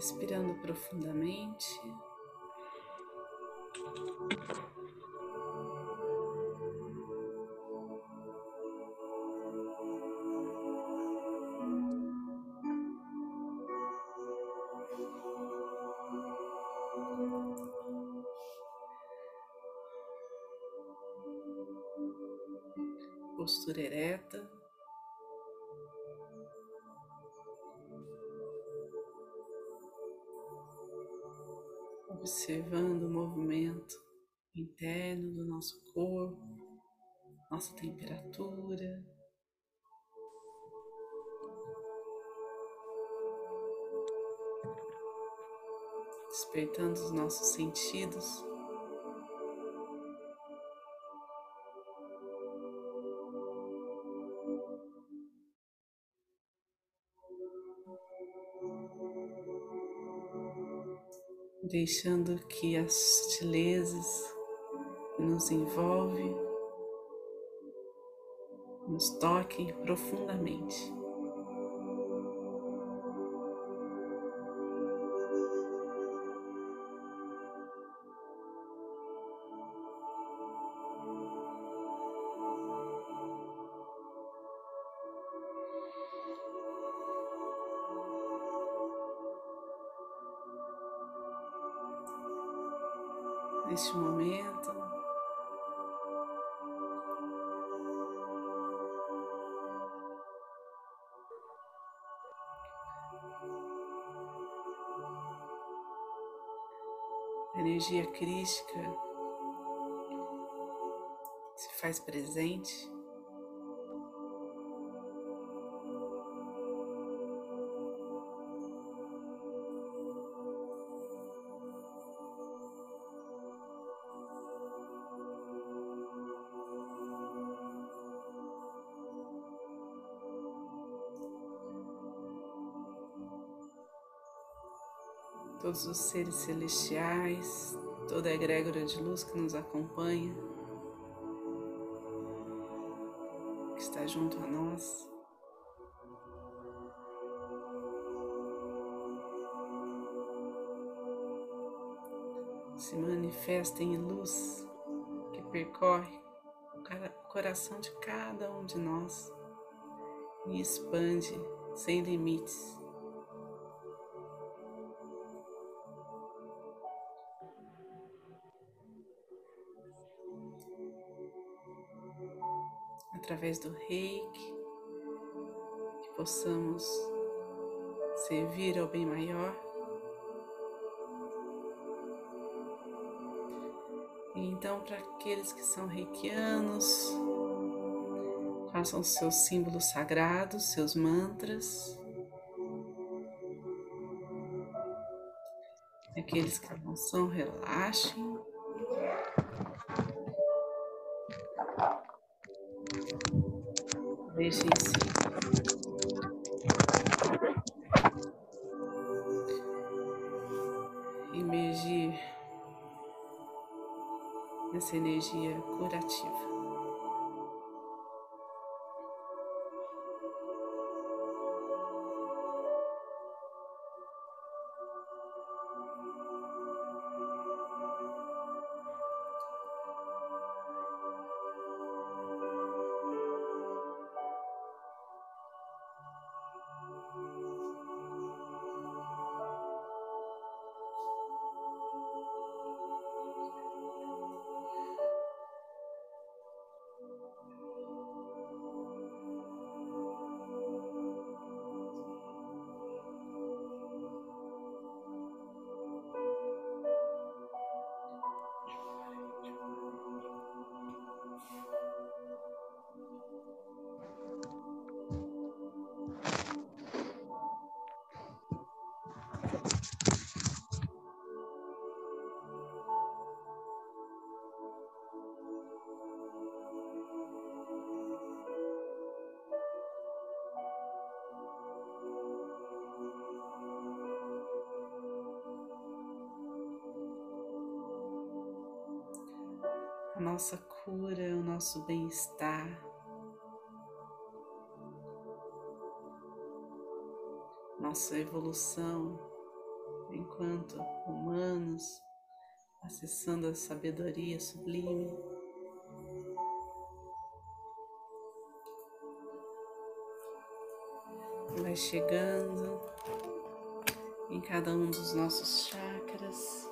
respirando profundamente. Observando o movimento interno do nosso corpo, nossa temperatura. Despertando os nossos sentidos. Deixando que as sutilezas que nos envolvem nos toquem profundamente. A energia crística se faz presente. Todos os seres celestiais, toda a egrégora de luz que nos acompanha, que está junto a nós. Se manifesta em luz que percorre o coração de cada um de nós e expande sem limites. Através do reiki, que possamos servir ao bem maior. Então, para aqueles que são reikianos, façam seus símbolos sagrados, seus mantras. Aqueles que não são, relaxem. Deixem-se imergir nessa energia curativa. A nossa cura, o nosso bem-estar. Nossa evolução enquanto humanos, acessando a sabedoria sublime. Vai chegando em cada um dos nossos chakras.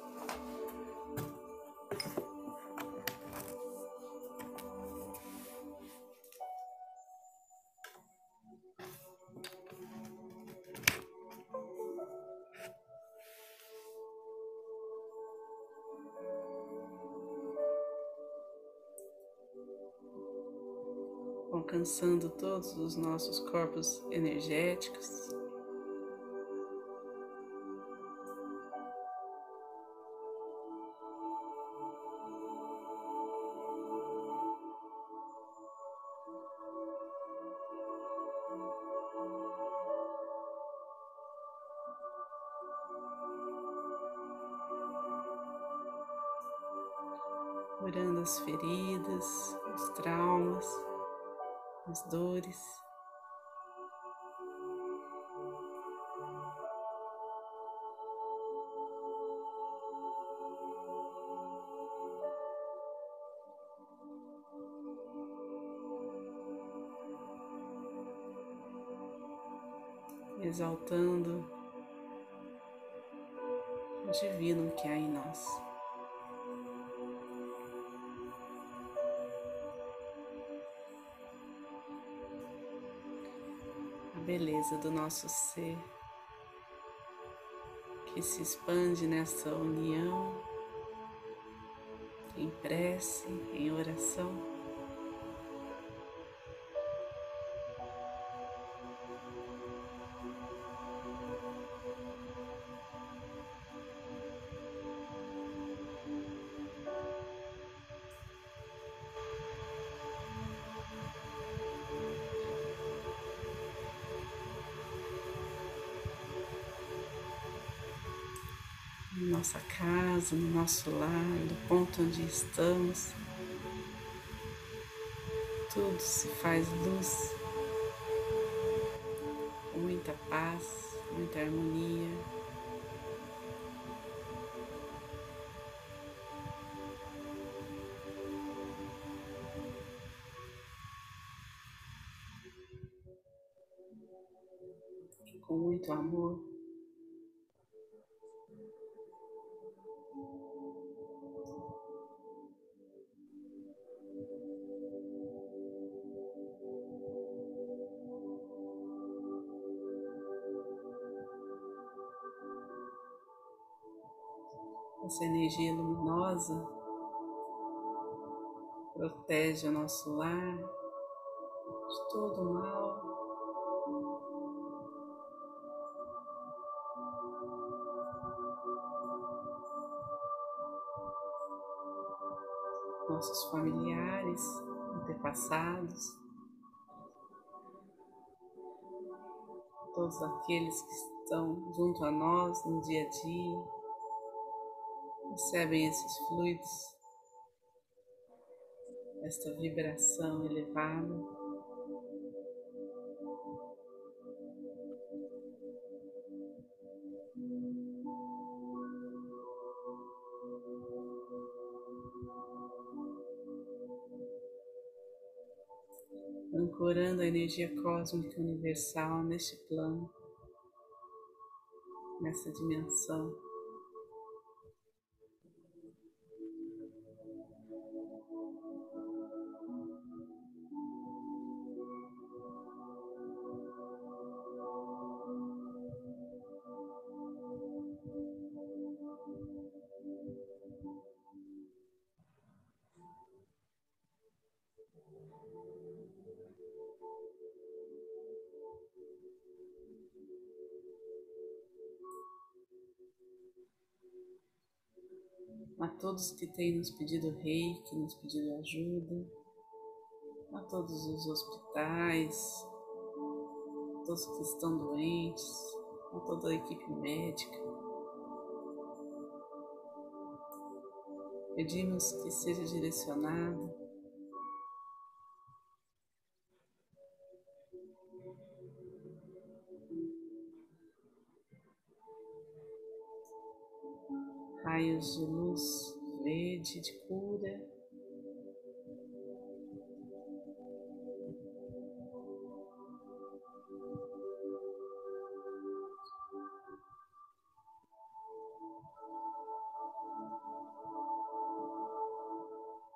Alcançando todos os nossos corpos energéticos. curando as feridas, os traumas as dores. Exaltando o divino que há em nós. Beleza do nosso ser que se expande nessa união em prece, em oração. Nossa casa, no nosso lar, no ponto onde estamos. Tudo se faz luz, muita paz, muita harmonia. com muito amor. Essa energia luminosa protege o nosso lar de todo mal. Nossos familiares, antepassados, todos aqueles que estão junto a nós no dia a dia. Percebem esses fluidos, esta vibração elevada. Ancorando a energia cósmica universal neste plano, nessa dimensão. A todos que têm nos pedido reiki, nos pedido ajuda, a todos os hospitais, a todos que estão doentes, a toda a equipe médica. Pedimos que seja direcionado raios de luz verde de cura.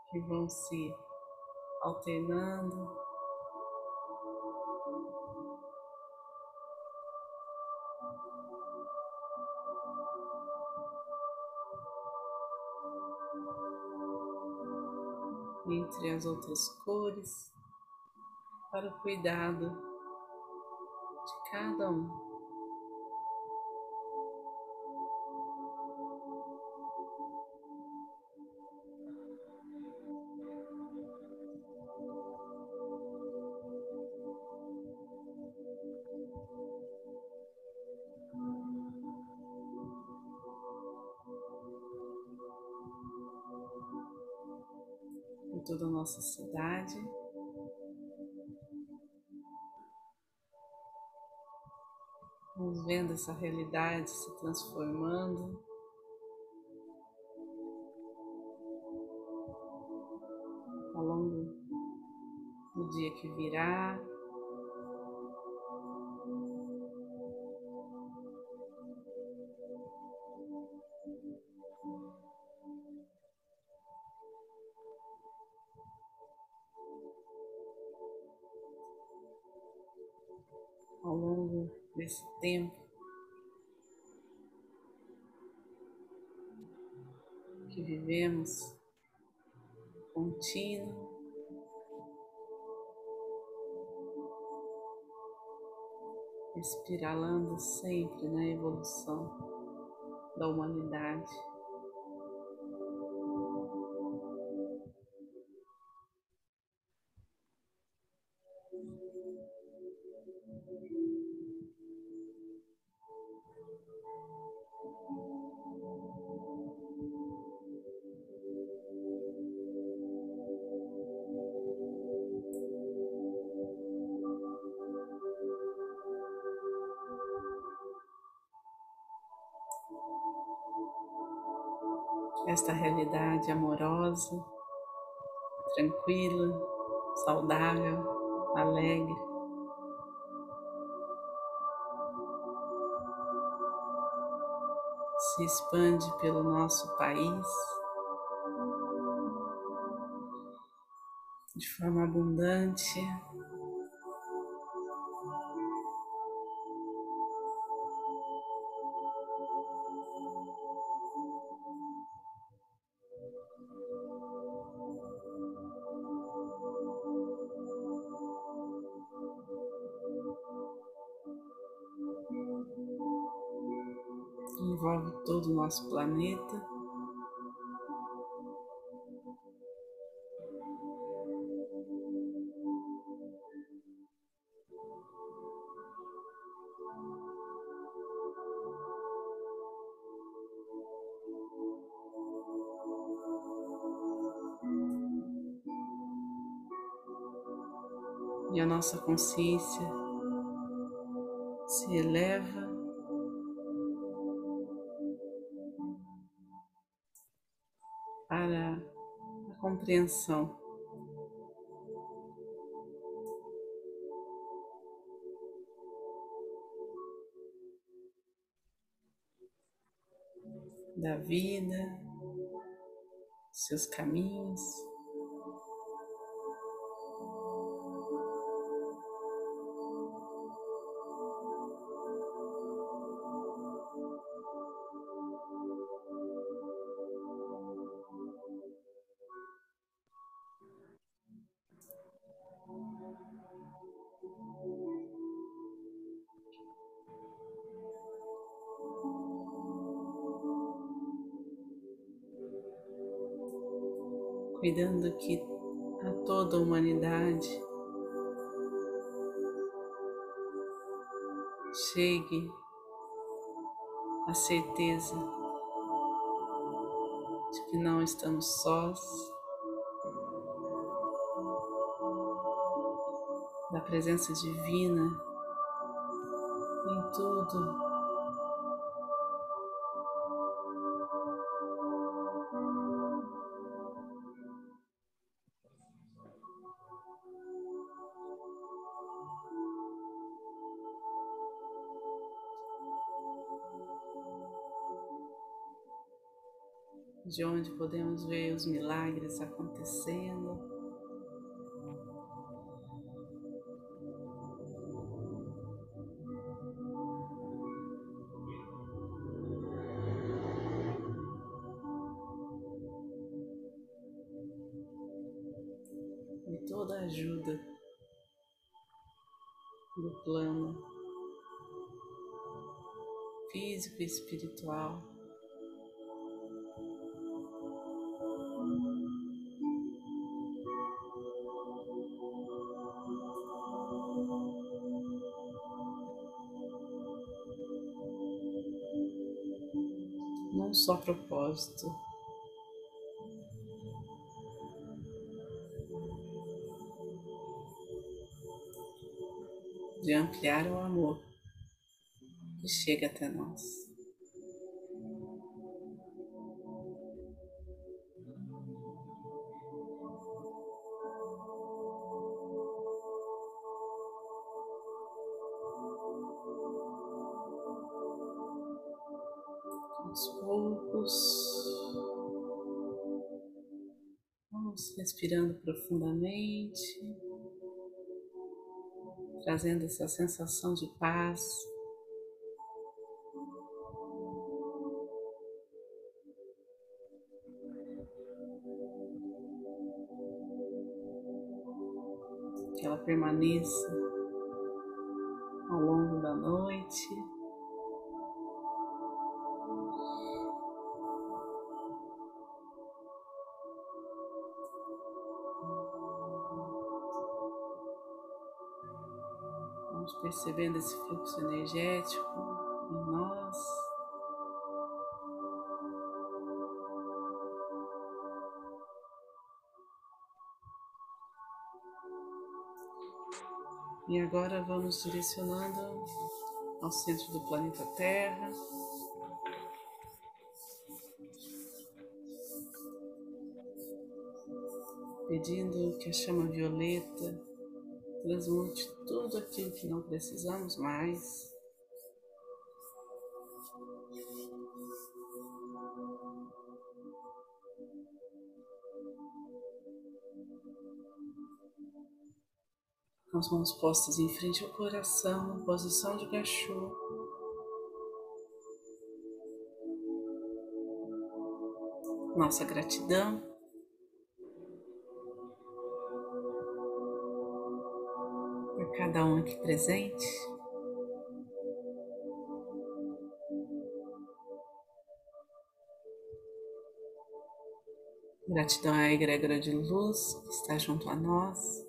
Que vão se alternando entre as outras cores para o cuidado de cada um. Toda a nossa cidade. Vamos vendo essa realidade se transformando. Ao longo do dia que virá, ao longo desse tempo que vivemos contínuo. Espiralando sempre na evolução da humanidade. Esta realidade amorosa, tranquila, saudável, alegre. Se expande pelo nosso país de forma abundante, todo o nosso planeta. E a nossa consciência se eleva a compreensão. Da vida, seus caminhos. Cuidando que a toda a humanidade chegue a certeza de que não estamos sós, da presença divina em tudo onde podemos ver os milagres acontecendo. E toda ajuda do plano físico e espiritual. Num só propósito. De ampliar o amor que chega até nós. Vamos respirando profundamente, trazendo essa sensação de paz que ela permaneça ao longo da noite. Vamos percebendo esse fluxo energético em nós. E agora vamos direcionando ao centro do planeta Terra. Pedindo que a chama violeta transmute tudo aquilo que não precisamos mais com as mãos postas em frente ao coração, posição de cachorro. Nossa gratidão. Cada um aqui presente. Gratidão à egrégora de luz que está junto a nós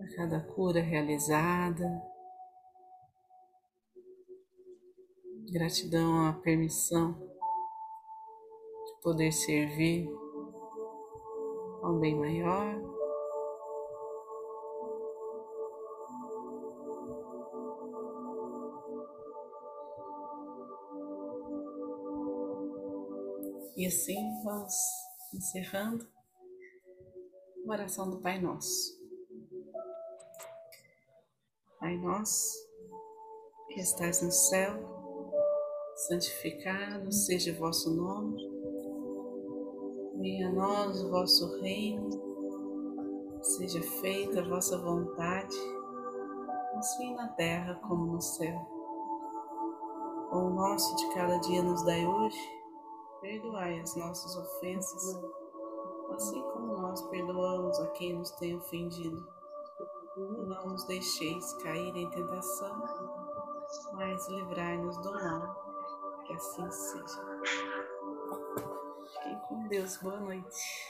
a cada cura realizada. Gratidão à permissão de poder servir ao bem maior. E assim vamos encerrando a oração do Pai Nosso. Pai nosso, que estás no céu, santificado seja o vosso nome. Venha a nós o vosso reino, seja feita a vossa vontade, assim na terra como no céu. O nosso de cada dia nos dai hoje, perdoai as nossas ofensas, assim como nós perdoamos a quem nos tem ofendido não nos deixeis cair em tentação, mas livrai-nos do mal, que assim seja. Fiquem com Deus, boa noite.